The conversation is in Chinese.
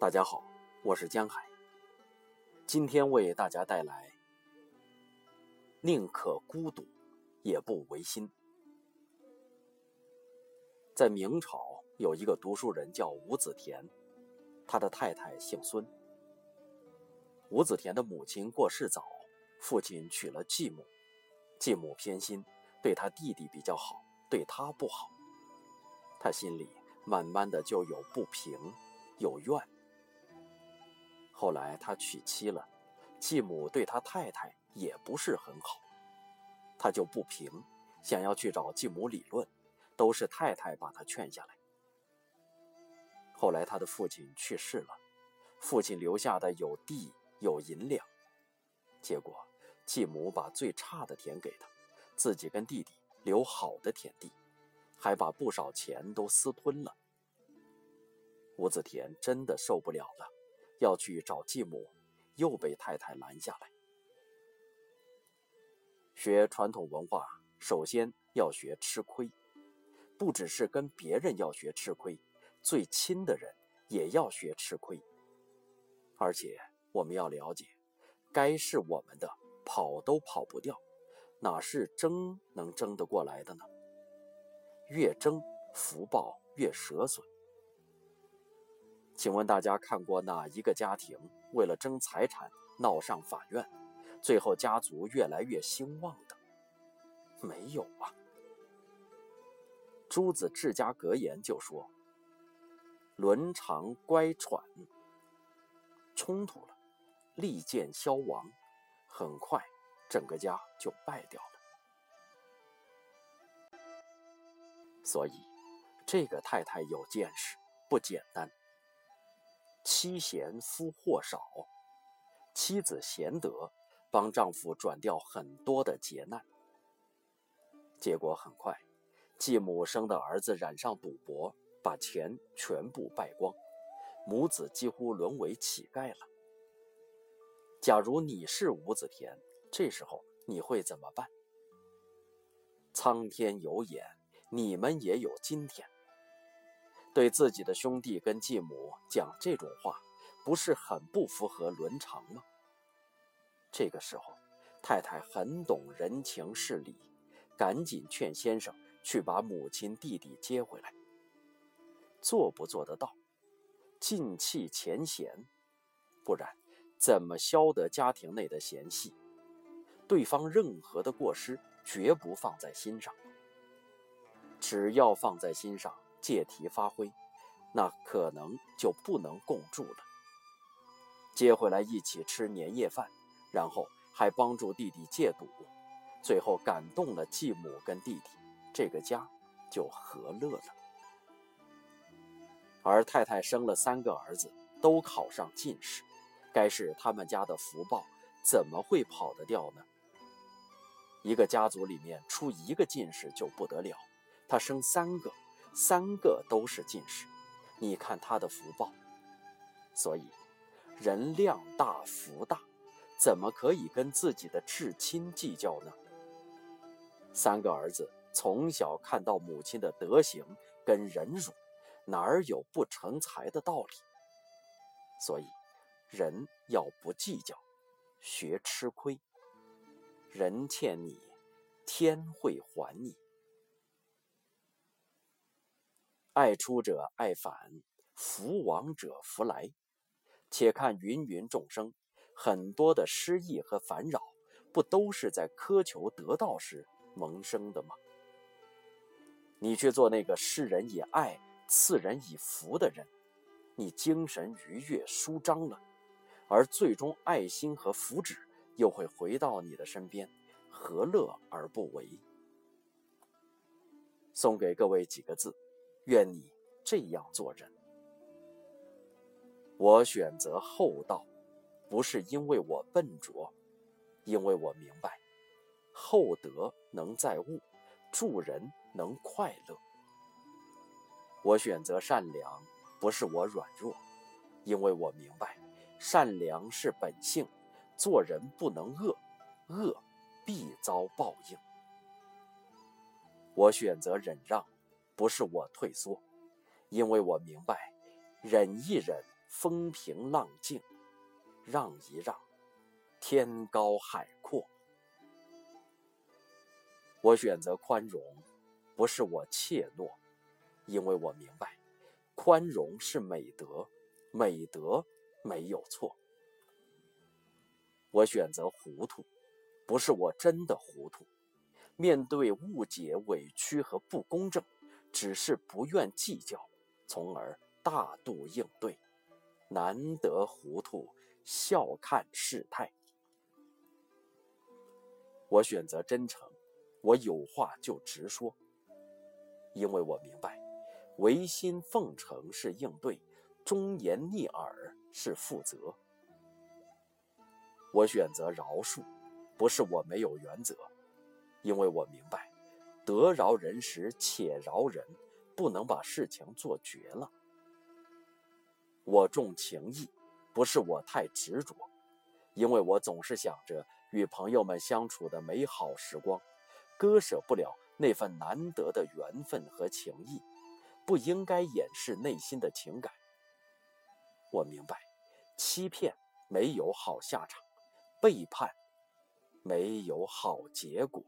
大家好，我是江海。今天为大家带来：宁可孤独，也不违心。在明朝，有一个读书人叫吴子田，他的太太姓孙。吴子田的母亲过世早，父亲娶了继母，继母偏心，对他弟弟比较好，对他不好。他心里慢慢的就有不平，有怨。后来他娶妻了，继母对他太太也不是很好，他就不平，想要去找继母理论，都是太太把他劝下来。后来他的父亲去世了，父亲留下的有地有银两，结果继母把最差的田给他，自己跟弟弟留好的田地，还把不少钱都私吞了。吴子田真的受不了了。要去找继母，又被太太拦下来。学传统文化，首先要学吃亏，不只是跟别人要学吃亏，最亲的人也要学吃亏。而且我们要了解，该是我们的，跑都跑不掉，哪是争能争得过来的呢？越争，福报越折损。请问大家看过哪一个家庭为了争财产闹上法院，最后家族越来越兴旺的？没有啊。朱子治家格言就说：“伦常乖喘，冲突了，利剑消亡，很快整个家就败掉了。”所以，这个太太有见识，不简单。妻贤夫祸少，妻子贤德，帮丈夫转掉很多的劫难。结果很快，继母生的儿子染上赌博，把钱全部败光，母子几乎沦为乞丐了。假如你是吴子田，这时候你会怎么办？苍天有眼，你们也有今天。对自己的兄弟跟继母讲这种话，不是很不符合伦常吗？这个时候，太太很懂人情事理，赶紧劝先生去把母亲弟弟接回来。做不做得到？尽弃前嫌，不然怎么消得家庭内的嫌隙？对方任何的过失，绝不放在心上。只要放在心上。借题发挥，那可能就不能共住了。接回来一起吃年夜饭，然后还帮助弟弟戒赌，最后感动了继母跟弟弟，这个家就和乐了。而太太生了三个儿子，都考上进士，该是他们家的福报，怎么会跑得掉呢？一个家族里面出一个进士就不得了，他生三个。三个都是进士，你看他的福报。所以，人量大福大，怎么可以跟自己的至亲计较呢？三个儿子从小看到母亲的德行跟忍辱，哪儿有不成才的道理？所以，人要不计较，学吃亏。人欠你，天会还你。爱出者爱返，福往者福来。且看芸芸众生，很多的失意和烦扰，不都是在苛求得到时萌生的吗？你去做那个世人以爱赐人以福的人，你精神愉悦舒张了，而最终爱心和福祉又会回到你的身边，何乐而不为？送给各位几个字。愿你这样做人。我选择厚道，不是因为我笨拙，因为我明白，厚德能载物，助人能快乐。我选择善良，不是我软弱，因为我明白，善良是本性，做人不能恶，恶必遭报应。我选择忍让。不是我退缩，因为我明白，忍一忍风平浪静，让一让，天高海阔。我选择宽容，不是我怯懦，因为我明白，宽容是美德，美德没有错。我选择糊涂，不是我真的糊涂，面对误解、委屈和不公正，只是不愿计较，从而大度应对。难得糊涂，笑看世态。我选择真诚。我有话就直说，因为我明白，违心奉承是应对，忠言逆耳是负责。我选择饶恕，不是我没有原则，因为我明白，得饶人时且饶人，不能把事情做绝了。我重情义，不是我太执着，因为我总是想着与朋友们相处的美好时光。割舍不了那份难得的缘分和情谊，不应该掩饰内心的情感。我明白，欺骗没有好下场，背叛没有好结果。